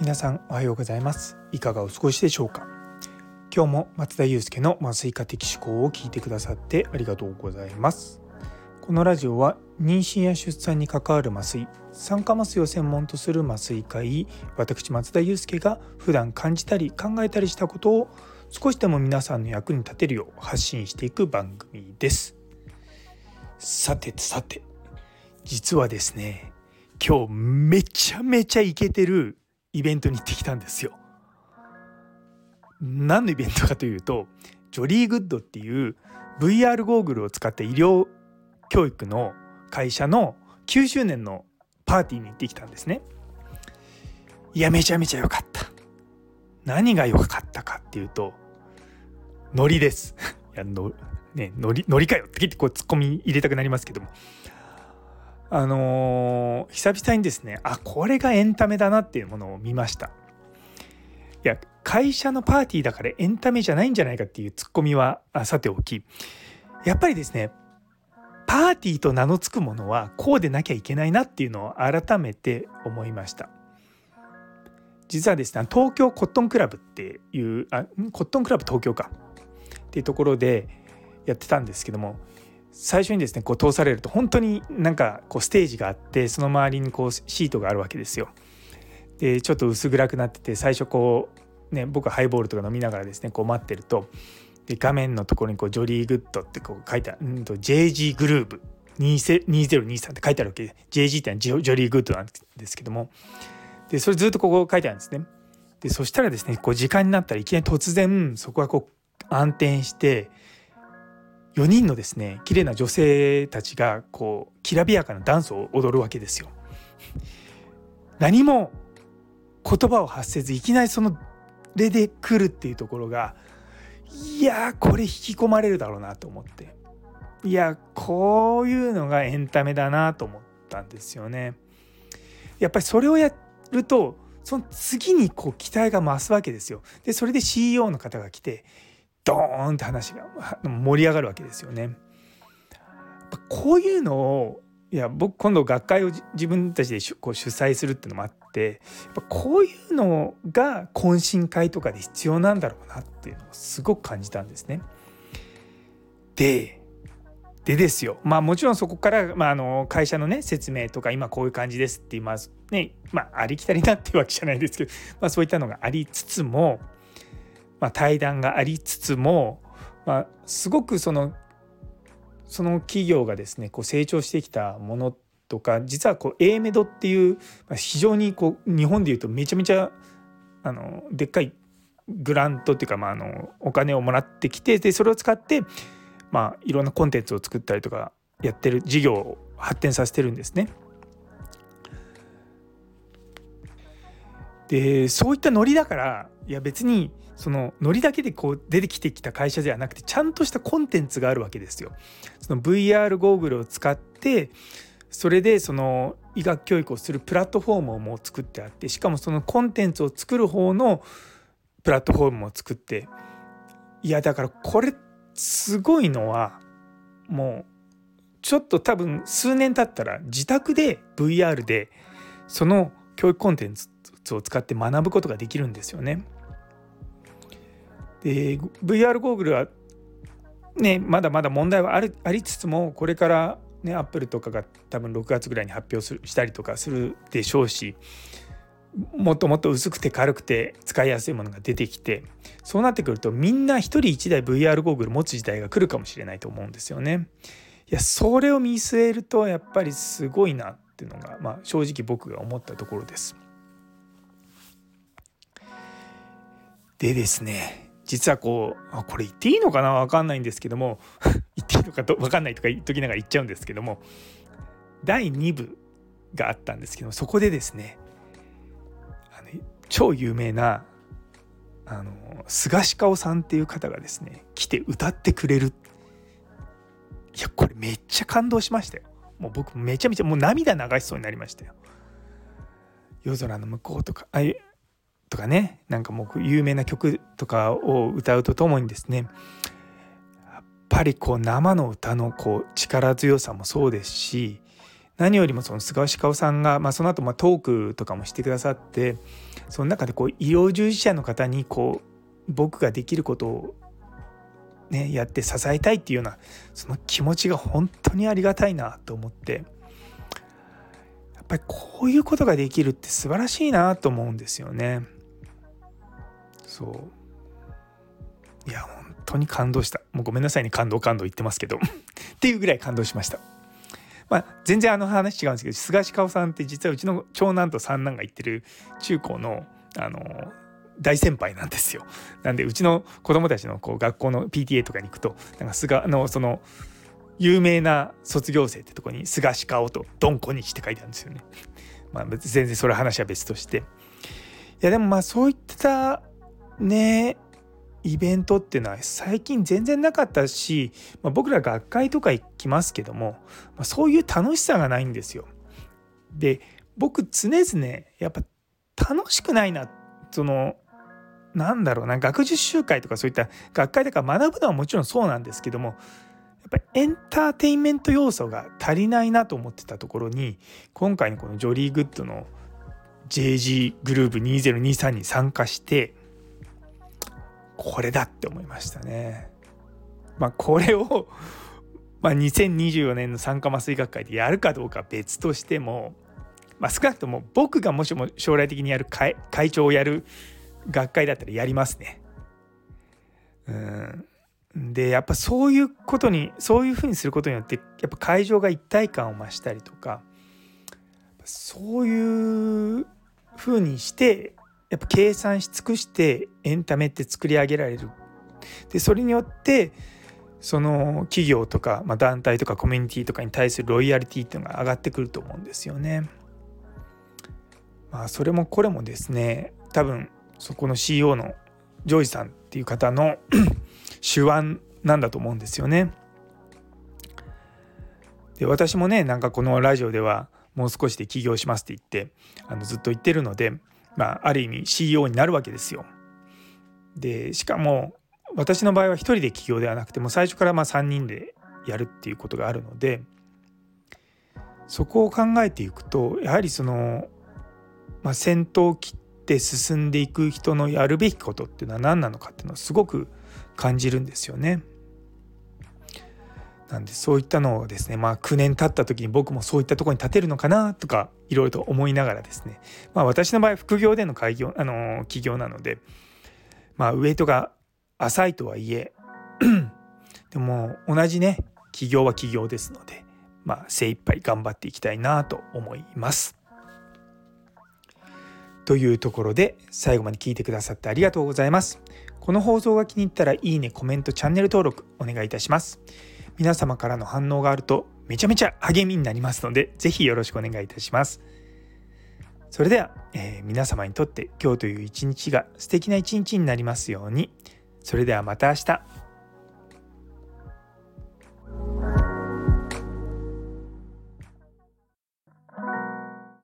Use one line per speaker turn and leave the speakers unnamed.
皆さんおはようございます。いかがお過ごしでしょうか？今日も松田祐介の麻酔科的思考を聞いてくださってありがとうございます。このラジオは妊娠や出産に関わる麻酔酸化麻酔を専門とする麻酔科医私松田祐介が普段感じたり考えたりしたことを少しでも皆さんの役に立てるよう発信していく番組です。さてさて実はですね今日めちゃめちゃイケてるイベントに行ってきたんですよ。何のイベントかというとジョリーグッドっていう VR ゴーグルを使った医療教育の会社の9周年のパーティーに行ってきたんですね。いやめちゃめちゃ良かった。何が良かったかっていうとノリです。いやのねノリノリかよって結構ツッコミ入れたくなりますけども。あのー、久々にですねあこれがエンタメだなっていうものを見ました。いや会社のパーティーだからエンタメじゃないんじゃないかっていうツッコミはさておき。やっぱりですねパーティーと名の付くものはこうでなきゃいけないなっていうのを改めて思いました。実はですね東京コットンクラブっていうあコットンクラブ東京か。っていうところでやってたんですけども最初にですねこう通されると本当になんかこうステージがあってその周りにこうシートがあるわけですよ。でちょっと薄暗くなってて最初こうね僕はハイボールとか飲みながらですねこう待ってるとで画面のところにこう「ジョリーグッド」ってこう書いてある、と、JG グループ2023って書いてあるわけで JG ってのはジョリーグッドなんですけどもでそれずっとここ書いてあるんですね。でそしたらですねこう時間になったらいきなり突然そこがこう暗転して4人のですね綺麗な女性たちがこうきらびやかなダンスを踊るわけですよ。何も言葉を発せずいきなりその例で来るっていうところがいやこれ引き込まれるだろうなと思っていやこういうのがエンタメだなと思ったんですよね。やっぱりそれをやるとその次にこう期待が増すわけですよ。でそれで CEO の方が来てドーンって話が盛り上がるわけですよね。こういうのをいや僕今度学会を自分たちでこう主催するっていうのもあってやっぱこういうのが懇親会とかで必要なんだろうなっていうのをすごく感じたんですね。ででですよまあもちろんそこから、まあ、あの会社のね説明とか今こういう感じですって言いますねまあありきたりなっていうわけじゃないですけど、まあ、そういったのがありつつもまあ、対談がありつつも、まあ、すごくそのその企業がですねこう成長してきたものとか実はこう A メドっていうまあ非常にこう日本でいうとめちゃめちゃあのでっかいグラントっていうか、まあ、あのお金をもらってきてでそれを使って、まあ、いろんなコンテンツを作ったりとかやってる事業を発展させてるんですね。でそういったノリだからいや別にそのノリだけでこう出てきてきた会社ではなくてちゃんとしたコンテンツがあるわけですよ。その VR ゴーグルを使ってそれでその医学教育をするプラットフォームをもう作ってあってしかもそのコンテンツを作る方のプラットフォームを作っていやだからこれすごいのはもうちょっと多分数年経ったら自宅で VR でその教育コンテンツを使って学ぶことができるんですよね。で VR ゴーグルはねまだまだ問題はあるありつつもこれからねアップルとかが多分6月ぐらいに発表するしたりとかするでしょうしもっともっと薄くて軽くて使いやすいものが出てきてそうなってくるとみんな1人1台 VR ゴーグル持つ時代が来るかもしれないと思うんですよね。いやそれを見据えるとやっぱりすごいなっていうのが、まあ、正直僕が思ったところです。でですね実はこうあこれ言っていいのかな分かんないんですけども 言っていいのか分かんないとか言っときながら言っちゃうんですけども第2部があったんですけどそこでですねあの超有名なあの菅氏顔さんっていう方がですね来て歌ってくれる。いやこれめっちゃ感動しましたよ。もう僕めちゃめちゃもう涙流しそうになりましたよ。夜空の向こうとかあとかねなんかもう有名な曲とかを歌うとともにですねやっぱりこう生の歌のこう力強さもそうですし何よりもその菅氏香さんが、まあ、その後まトークとかもしてくださってその中でこう医療従事者の方にこう僕ができることを、ね、やって支えたいっていうようなその気持ちが本当にありがたいなと思ってやっぱりこういうことができるって素晴らしいなと思うんですよね。そういや本当に感動したもうごめんなさいね感動感動言ってますけど っていうぐらい感動しました。まあ、全然あの話違うんですけど菅氏香さんって実はうちの長男と三男が行ってる中高のあの大先輩なんですよ。なんでうちの子供たちのこう学校の PTA とかに行くとなんか菅のその有名な卒業生ってとこに菅氏顔とドンコニチって書いてあるんですよね。まあ全然それ話は別として。いやでもまあそういったねイベントっていうのは最近全然なかったし、まあ、僕ら学会とか行きますけども、まあ、そういう楽しさがないんですよ。で僕常々やっぱ楽しくないなそのなんだろうな学術集会とかそういった学会とか学ぶのはもちろんそうなんですけどもやっぱりエンターテインメント要素が足りないなと思ってたところに今回のこのジョリー・グッドの JG グループ2023に参加してこれだって思いましたね。まあこれを、まあ、2024年の産科麻酔学会でやるかどうか別としても、まあ、少なくとも僕がもしも将来的にやる会長をやる学会だったらやりますね。うんでやっぱそういうことにそういうふうにすることによってやっぱ会場が一体感を増したりとかそういうふうにしてやっぱ計算し尽くしてエンタメって作り上げられる。でそれによってその企業とか、まあ、団体とかコミュニティとかに対するロイヤリティっていうのが上がってくると思うんですよね。まあそれもこれもですね多分そこの CEO のジョージさんっていう方の 手腕なんだと思うんですよね。で私もねなんかこのラジオではもう少しで起業しますって言ってあのずっと言ってるので、まあ、ある意味 CEO になるわけですよ。でしかも私の場合は1人で起業ではなくても最初からまあ3人でやるっていうことがあるのでそこを考えていくとやはりその、まあ、先頭を切って進んでいく人のやるべきことっていうのは何なのかっていうのをすごく感じるんですよね。なんでそういったのをですねまあ9年経った時に僕もそういったとこに立てるのかなとかいろいろと思いながらですねまあ私の場合副業での開業あの起業なのでまあウエイトが浅いとはいえ でも同じね起業は起業ですのでまあ精一杯頑張っていきたいなと思います。というところで最後まで聞いてくださってありがとうございます。この放送が気に入ったらいいね、コメント、チャンネル登録お願いいたします。皆様からの反応があるとめちゃめちゃ励みになりますので、ぜひよろしくお願いいたします。それでは、えー、皆様にとって今日という一日が素敵な一日になりますように。それではまた明日。